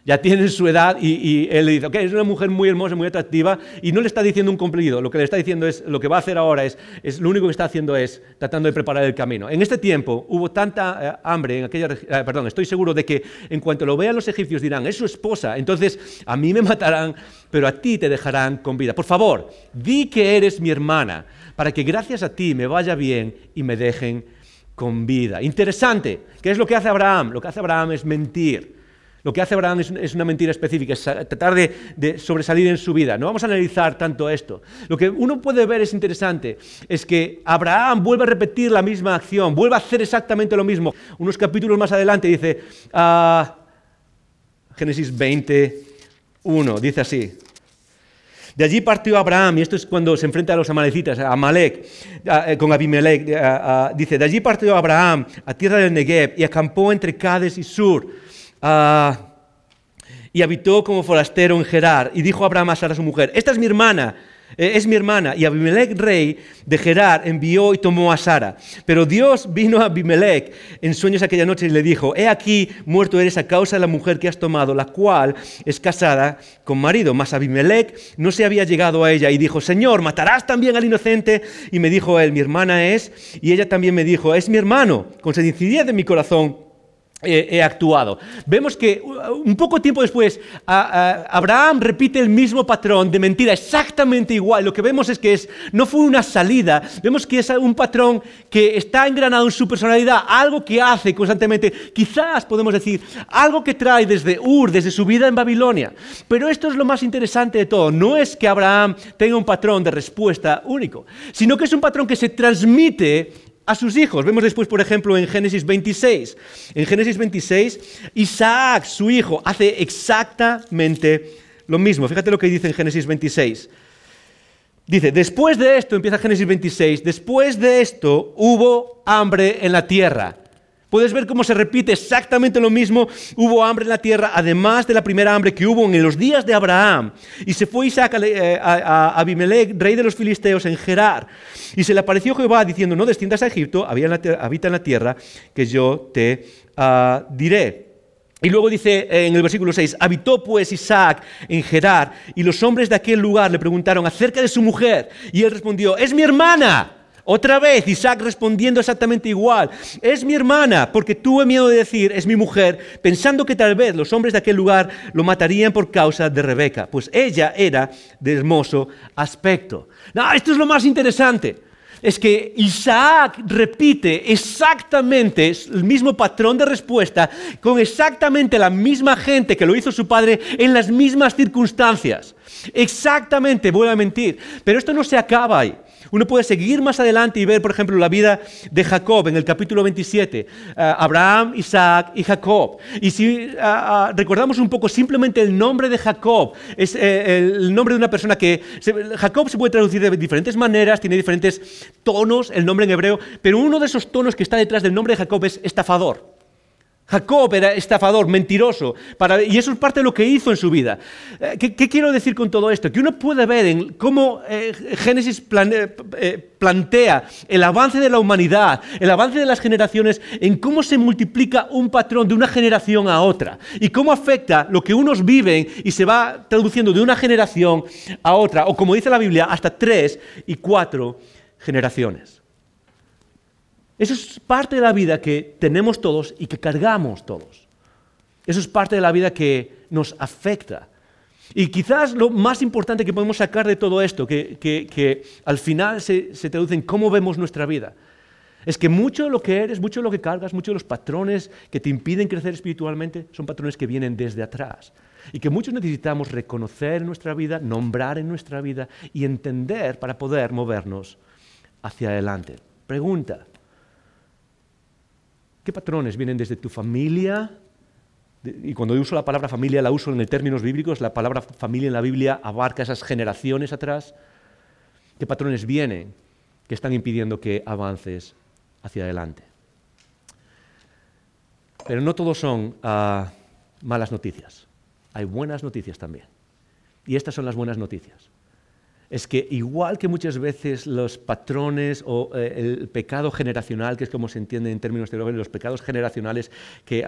Ya tienen su edad y, él le dice, ok, es una mujer muy hermosa, muy atractiva y no le está diciendo un cumplido, lo que le está diciendo es, lo que va a hacer ahora es, es lo único que está haciendo es tratando de preparar el camino. En este tiempo hubo tanta eh, hambre en aquella, eh, perdón, estoy seguro de que en cuanto lo vean los egipcios dirán, es su esposa, entonces a mí me matarán, pero a ti te dejarán con vida. Por favor, di que eres mi hermana, para que gracias a ti me vaya bien y me dejen con vida. Interesante, ¿qué es lo que hace Abraham? Lo que hace Abraham es mentir. Lo que hace Abraham es, una mentira específica, es tratar de, sobresalir en su vida. No vamos a analizar tanto esto. Lo que uno puede ver es interesante, es que Abraham vuelve a repetir la misma acción, vuelve a hacer exactamente lo mismo. Unos capítulos más adelante dice, uh, Génesis 21, dice así. De allí partió Abraham, y esto es cuando se enfrenta a los amalecitas, a Amalek, eh, con Abimelech. dice, de allí partió Abraham a tierra del Negev y acampó entre Cades y Sur. Ah, y habitó como forastero en Gerar. Y dijo Abraham a Sara su mujer, esta es mi hermana. Eh, es mi hermana. Y Abimelech, rey de Gerar, envió y tomó a Sara. Pero Dios vino a Abimelech en sueños aquella noche y le dijo, he aquí, muerto eres a causa de la mujer que has tomado, la cual es casada con marido. Mas Abimelech no se había llegado a ella y dijo, Señor, ¿matarás también al inocente? Y me dijo él, mi hermana es, y ella también me dijo, es mi hermano, con sencillez de mi corazón he actuado. Vemos que uh, un poco tiempo después Abraham repite el mismo patrón de mentira exactamente igual. Lo que vemos es que es, no fue una salida, vemos que es un patrón que está engranado en su personalidad, algo que hace constantemente, quizás podemos decir, algo que trae desde Ur, desde su vida en Babilonia. Pero esto es lo más interesante de todo, no es que Abraham tenga un patrón de respuesta único, sino que es un patrón que se transmite a sus hijos. Vemos después, por ejemplo, en Génesis 26. En Génesis 26, Isaac, su hijo, hace exactamente lo mismo. Fíjate lo que dice en Génesis 26. Dice, después de esto, empieza Génesis 26, después de esto hubo hambre en la tierra. Puedes ver cómo se repite exactamente lo mismo. Hubo hambre en la tierra, además de la primera hambre que hubo en los días de Abraham. Y se fue Isaac a, eh, Abimelech, rey de los filisteos, en Gerar. Y se le apareció Jehová diciendo, no desciendas a Egipto, habita en la tierra que yo te ah, diré. Y luego dice en el versículo 6, habitó pues Isaac en Gerar y los hombres de aquel lugar le preguntaron acerca de su mujer. Y él respondió, es mi hermana. Otra vez Isaac respondiendo exactamente igual. Es mi hermana, porque tuve miedo de decir, es mi mujer, pensando que tal vez los hombres de aquel lugar lo matarían por causa de Rebeca, pues ella era de hermoso aspecto. No, esto es lo más interesante. Es que Isaac repite exactamente el mismo patrón de respuesta con exactamente la misma gente que lo hizo su padre en las mismas circunstancias. Exactamente, voy a mentir. Pero esto no se acaba ahí. Uno puede seguir más adelante y ver, por ejemplo, la vida de Jacob en el capítulo 27. Eh, Abraham, Isaac y Jacob. Y si eh, eh, recordamos un poco simplemente el nombre de Jacob, es el nombre de una persona que... Jacob se puede traducir de diferentes maneras, tiene diferentes tonos, el nombre en hebreo, pero uno de esos tonos que está detrás del nombre de Jacob es estafador. Jacob era estafador, mentiroso, y eso es parte de lo que hizo en su vida. Eh, ¿Qué, quiero decir con todo esto? Que uno puede ver en cómo eh, Génesis eh, plantea el avance de la humanidad, el avance de las generaciones, en cómo se multiplica un patrón de una generación a otra, y cómo afecta lo que unos viven y se va traduciendo de una generación a otra, o como dice la Biblia, hasta tres y cuatro generaciones. Eso es parte de la vida que tenemos todos y que cargamos todos. Eso es parte de la vida que nos afecta. Y quizás lo más importante que podemos sacar de todo esto, que, al final se, se, traduce en cómo vemos nuestra vida, es que mucho de lo que eres, mucho de lo que cargas, muchos de los patrones que te impiden crecer espiritualmente son patrones que vienen desde atrás. Y que muchos necesitamos reconocer en nuestra vida, nombrar en nuestra vida y entender para poder movernos hacia adelante. Pregunta, ¿Qué patrones vienen desde tu familia? Y cuando uso la palabra familia la uso en términos bíblicos, la palabra familia en la Biblia abarca esas generaciones atrás. ¿Qué patrones vienen que están impidiendo que avances hacia adelante? Pero no todos son ah, malas noticias. Hay buenas noticias también. Y estas son las buenas noticias es que igual que muchas veces los patrones o eh, el pecado generacional, que es como se entiende en términos teológicos, los pecados generacionales que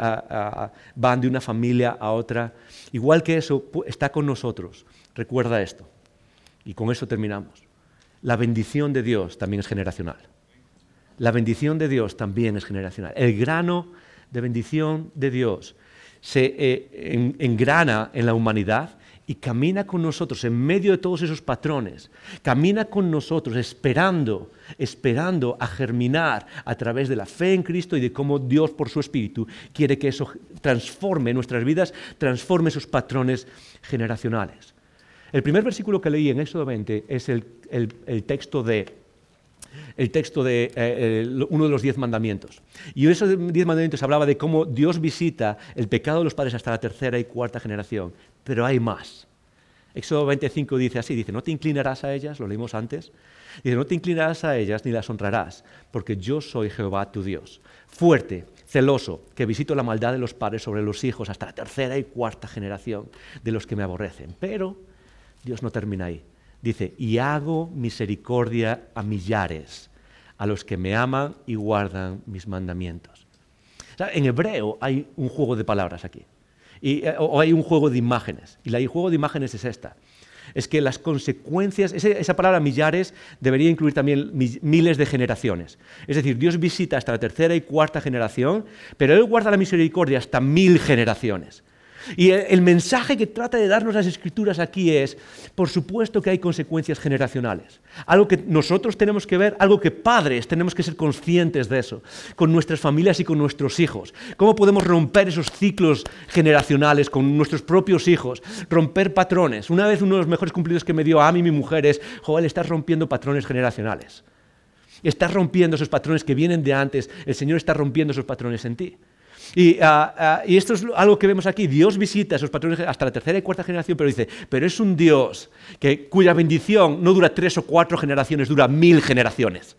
van de una familia a otra, igual que eso está con nosotros. Recuerda esto. Y con eso terminamos. La bendición de Dios también es generacional. La bendición de Dios también es generacional. El grano de bendición de Dios se eh, engrana en la humanidad y camina con nosotros en medio de todos esos patrones. Camina con nosotros esperando, esperando a germinar a través de la fe en Cristo y de cómo Dios por su Espíritu quiere que eso transforme nuestras vidas, transforme esos patrones generacionales. El primer versículo que leí en Éxodo 20 es el, texto de el texto de eh, uno de los diez mandamientos. Y esos diez mandamientos hablaba de cómo Dios visita el pecado de los padres hasta la tercera y cuarta generación. Pero hay más. Éxodo 25 dice así, dice, no te inclinarás a ellas, lo leímos antes, dice, no te inclinarás a ellas ni las honrarás, porque yo soy Jehová tu Dios, fuerte, celoso, que visito la maldad de los padres sobre los hijos hasta la tercera y cuarta generación de los que me aborrecen. Pero Dios no termina ahí. Dice, y hago misericordia a millares, a los que me aman y guardan mis mandamientos. en hebreo hay un juego de palabras aquí. Y, eh, o hay un juego de imágenes. Y el juego de imágenes es esta. Es que las consecuencias, esa palabra millares debería incluir también miles de generaciones. Es decir, Dios visita hasta la tercera y cuarta generación, pero Él guarda la misericordia hasta mil generaciones. Y el mensaje que trata de darnos las escrituras aquí es, por supuesto que hay consecuencias generacionales. Algo que nosotros tenemos que ver, algo que padres tenemos que ser conscientes de eso, con nuestras familias y con nuestros hijos. ¿Cómo podemos romper esos ciclos generacionales con nuestros propios hijos? Romper patrones. Una vez uno de los mejores cumplidos que me dio a mí mi mujer es, Joel, estás rompiendo patrones generacionales. Estás rompiendo esos patrones que vienen de antes. El Señor está rompiendo esos patrones en ti. Ah, ah, y, esto es algo que vemos aquí. Dios visita a esos patrones hasta la tercera y cuarta generación, pero dice, pero es un Dios que, cuya bendición no dura tres o cuatro generaciones, dura mil generaciones.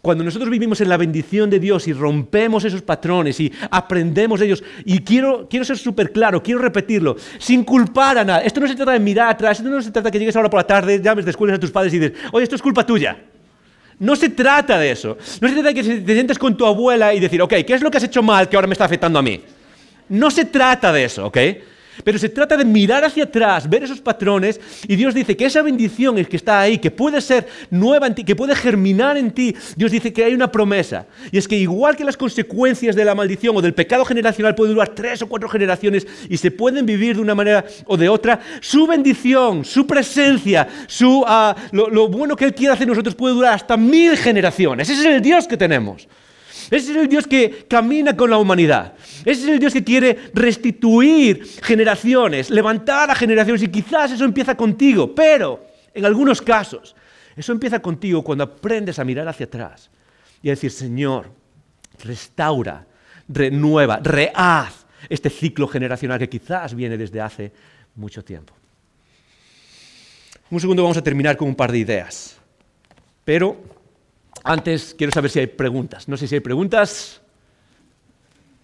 Cuando nosotros vivimos en la bendición de Dios y rompemos esos patrones y aprendemos de ellos, y quiero, quiero ser súper claro, quiero repetirlo, sin culpar a nada. Esto no se trata de mirar atrás, esto no se trata de que llegues ahora por la tarde, llames de escuelas a tus padres y dices, oye, esto es culpa tuya. No se trata de eso. No se trata de que te sientes con tu abuela y decir, ok, ¿qué es lo que has hecho mal que ahora me está afectando a mí? No se trata de eso, ¿ok? Pero se trata de mirar hacia atrás, ver esos patrones, y Dios dice que esa bendición es que está ahí, que puede ser nueva en ti, que puede germinar en ti. Dios dice que hay una promesa. Y es que igual que las consecuencias de la maldición o del pecado generacional pueden durar tres o cuatro generaciones y se pueden vivir de una manera o de otra, su bendición, su presencia, su, lo, lo bueno que Él quiere hacer nosotros puede durar hasta mil generaciones. Ese es el Dios que tenemos. Ese es el Dios que camina con la humanidad. Ese es el Dios que quiere restituir generaciones, levantar a generaciones y quizás eso empieza contigo, pero en algunos casos eso empieza contigo cuando aprendes a mirar hacia atrás y a decir, Señor, restaura, renueva, rehaz este ciclo generacional que quizás viene desde hace mucho tiempo. Un segundo vamos a terminar con un par de ideas. Pero antes quiero saber si hay preguntas. No sé si hay preguntas.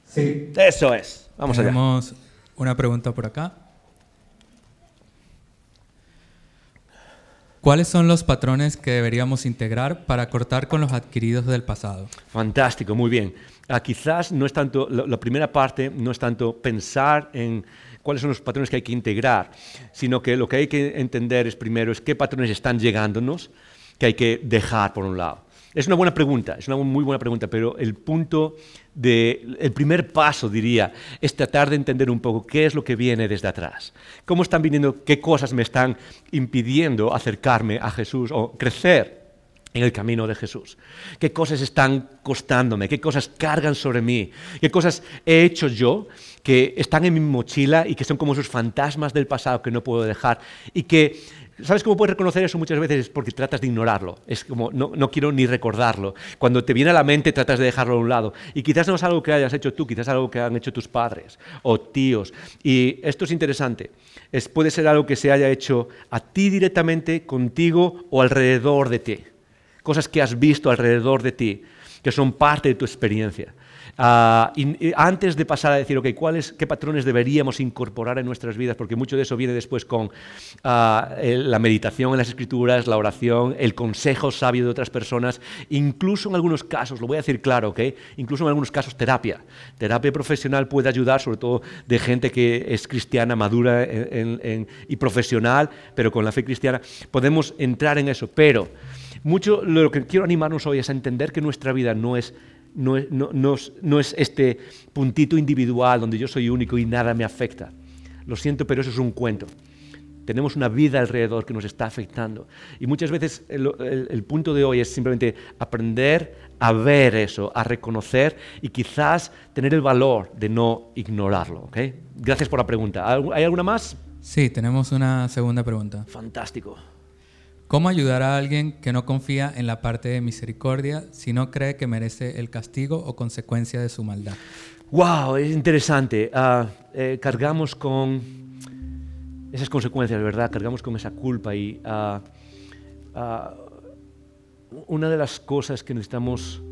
Sí. Eso es. Vamos Tenemos una pregunta por acá. ¿Cuáles son los patrones que deberíamos integrar para cortar con los adquiridos del pasado? Fantástico, muy bien. Ah, quizás no es tanto, la primera parte no es tanto pensar en cuáles son los patrones que hay que integrar, sino que lo que hay que entender es primero es qué patrones están llegándonos que hay que dejar por un lado. Es una buena pregunta, es una muy buena pregunta, pero el punto de, el primer paso, diría, es tratar de entender un poco qué es lo que viene desde atrás. ¿Cómo están viniendo, qué cosas me están impidiendo acercarme a Jesús o crecer en el camino de Jesús. ¿Qué cosas están costándome? ¿Qué cosas cargan sobre mí? ¿Qué cosas he hecho yo que están en mi mochila y que son como esos fantasmas del pasado que no puedo dejar y que ¿Sabes cómo puedes reconocer eso muchas veces? Es porque tratas de ignorarlo. Es como, no, no, quiero ni recordarlo. Cuando te viene a la mente, tratas de dejarlo a un lado. Y quizás no es algo que hayas hecho tú, quizás es algo que han hecho tus padres o tíos. Y esto es interesante. Es, puede ser algo que se haya hecho a ti directamente, contigo o alrededor de ti. Cosas que has visto alrededor de ti, que son parte de tu experiencia. Ah, y, antes de pasar a decir, ok, ¿cuáles, ¿qué patrones deberíamos incorporar en nuestras vidas? Porque mucho de eso viene después con ah, la meditación en las escrituras, la oración, el consejo sabio de otras personas, incluso en algunos casos, lo voy a decir claro, ok, incluso en algunos casos terapia. Terapia profesional puede ayudar, sobre todo de gente que es cristiana, madura y profesional, pero con la fe cristiana. Podemos entrar en eso, pero mucho lo que quiero animarnos hoy es a entender que nuestra vida no es no es, este puntito individual donde yo soy único y nada me afecta. Lo siento, pero eso es un cuento. Tenemos una vida alrededor que nos está afectando. Y muchas veces el, punto de hoy es simplemente aprender a ver eso, a reconocer y quizás tener el valor de no ignorarlo. Gracias por la pregunta. ¿Hay alguna más? Sí, tenemos una segunda pregunta. Fantástico. ¿Cómo ayudar a alguien que no confía en la parte de misericordia si no cree que merece el castigo o consecuencia de su maldad? ¡Wow! Es interesante. Ah, eh, cargamos con esas consecuencias, ¿verdad? Cargamos con esa culpa y ah, ah, una de las cosas que necesitamos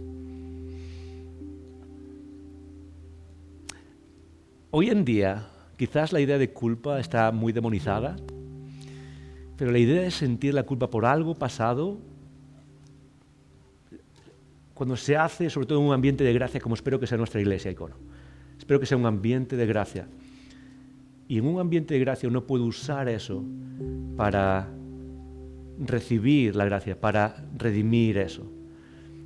hoy en día, quizás la idea de culpa está muy demonizada, pero la idea de sentir la culpa por algo pasado, cuando se hace, sobre todo en un ambiente de gracia, como espero que sea nuestra iglesia, icono. Espero que sea un ambiente de gracia. Y en un ambiente de gracia uno puede usar eso para recibir la gracia, para redimir eso,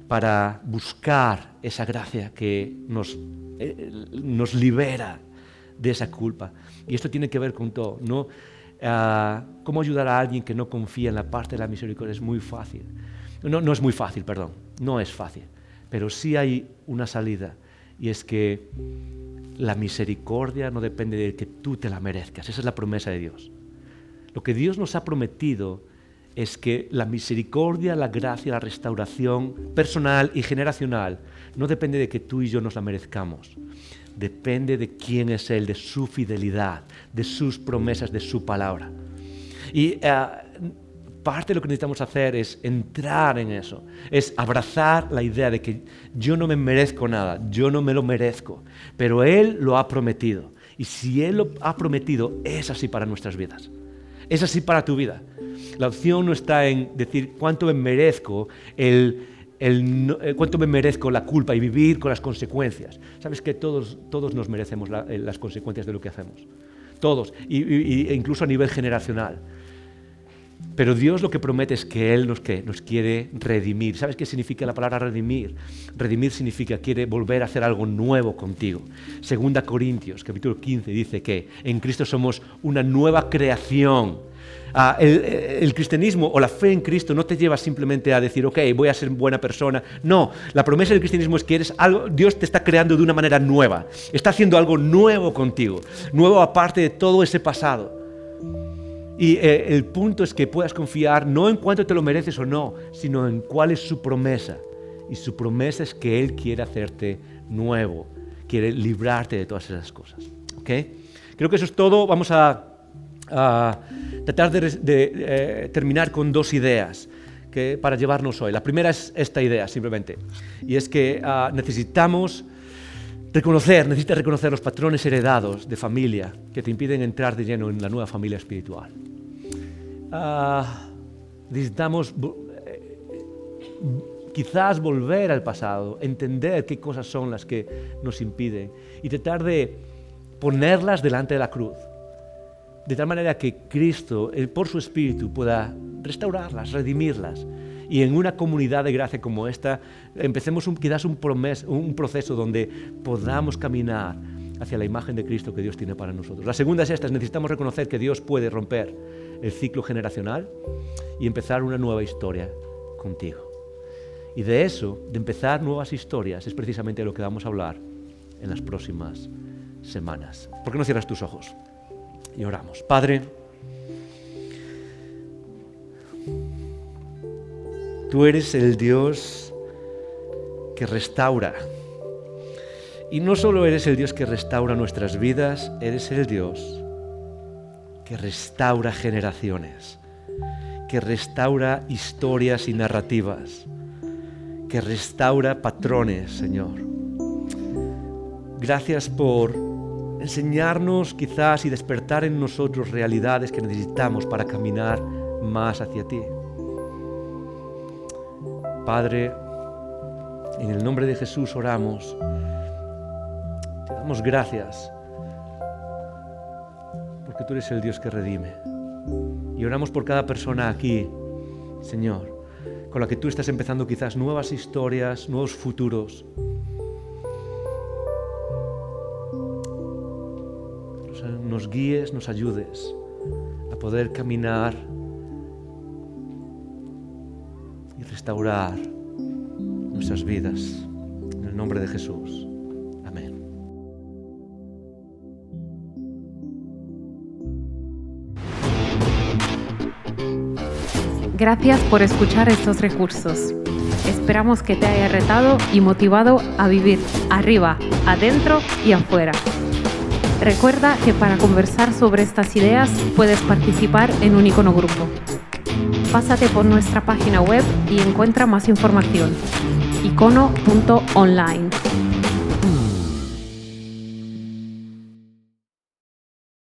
para buscar esa gracia que nos, eh, nos libera de esa culpa. Y esto tiene que ver con todo, ¿no? Ah, ¿Cómo ayudar a alguien que no confía en la parte de la misericordia? Es muy fácil. No, no es muy fácil, perdón, no es fácil, pero sí hay una salida y es que la misericordia no depende de que tú te la merezcas. Esa es la promesa de Dios. Lo que Dios nos ha prometido es que la misericordia, la gracia, la restauración personal y generacional no depende de que tú y yo nos la merezcamos. Depende de quién es Él, de su fidelidad, de sus promesas, de su palabra. Y eh, parte de lo que necesitamos hacer es entrar en eso, es abrazar la idea de que yo no me merezco nada, yo no me lo merezco, pero Él lo ha prometido. Y si Él lo ha prometido, es así para nuestras vidas. Es así para tu vida. La opción no está en decir cuánto me merezco el, eh, cuánto me merezco la culpa y vivir con las consecuencias. Sabes que todos, todos nos merecemos eh, las consecuencias de lo que hacemos. Todos, y, e incluso a nivel generacional. Pero Dios lo que promete es que Él nos, nos quiere redimir. ¿Sabes qué significa la palabra redimir? Redimir significa quiere volver a hacer algo nuevo contigo. Segunda Corintios, capítulo 15, dice que en Cristo somos una nueva creación. Ah, el, cristianismo o la fe en Cristo no te lleva simplemente a decir, ok, voy a ser buena persona. No, la promesa del cristianismo es que eres algo, Dios te está creando de una manera nueva. Está haciendo algo nuevo contigo, nuevo aparte de todo ese pasado. Y eh, el punto es que puedas confiar no en cuánto te lo mereces o no, sino en cuál es su promesa. Y su promesa es que Él quiere hacerte nuevo, quiere librarte de todas esas cosas. ¿Okay? Creo que eso es todo. Vamos a, tratar de, eh, terminar con dos ideas que, para llevarnos hoy. La primera es esta idea, simplemente. Y es que ah, necesitamos reconocer, necesitas reconocer los patrones heredados de familia que te impiden entrar de lleno en la nueva familia espiritual. Ah, necesitamos eh, quizás volver al pasado, entender qué cosas son las que nos impiden y tratar de ponerlas delante de la cruz, de tal manera que Cristo, por su Espíritu, pueda restaurarlas, redimirlas. Y en una comunidad de gracia como esta, empecemos un, quizás un, proceso donde podamos caminar hacia la imagen de Cristo que Dios tiene para nosotros. La segunda es esta, necesitamos reconocer que Dios puede romper el ciclo generacional y empezar una nueva historia contigo. Y de eso, de empezar nuevas historias, es precisamente lo que vamos a hablar en las próximas semanas. ¿Por qué no cierras tus ojos? Y oramos. Padre, tú eres el Dios que restaura. Y no solo eres el Dios que restaura nuestras vidas, eres el Dios que restaura generaciones, que restaura historias y narrativas, que restaura patrones, Señor. Gracias por enseñarnos quizás y despertar en nosotros realidades que necesitamos para caminar más hacia ti. Padre, en el nombre de Jesús oramos. Te damos gracias que tú eres el Dios que redime. Y oramos por cada persona aquí, Señor, con la que tú estás empezando quizás nuevas historias, nuevos futuros. Nos guíes, nos ayudes a poder caminar y restaurar nuestras vidas. En el nombre de Jesús. Gracias por escuchar estos recursos. Esperamos que te haya retado y motivado a vivir arriba, adentro y afuera. Recuerda que para conversar sobre estas ideas puedes participar en un icono grupo. Pásate por nuestra página web y encuentra más información. icono.online.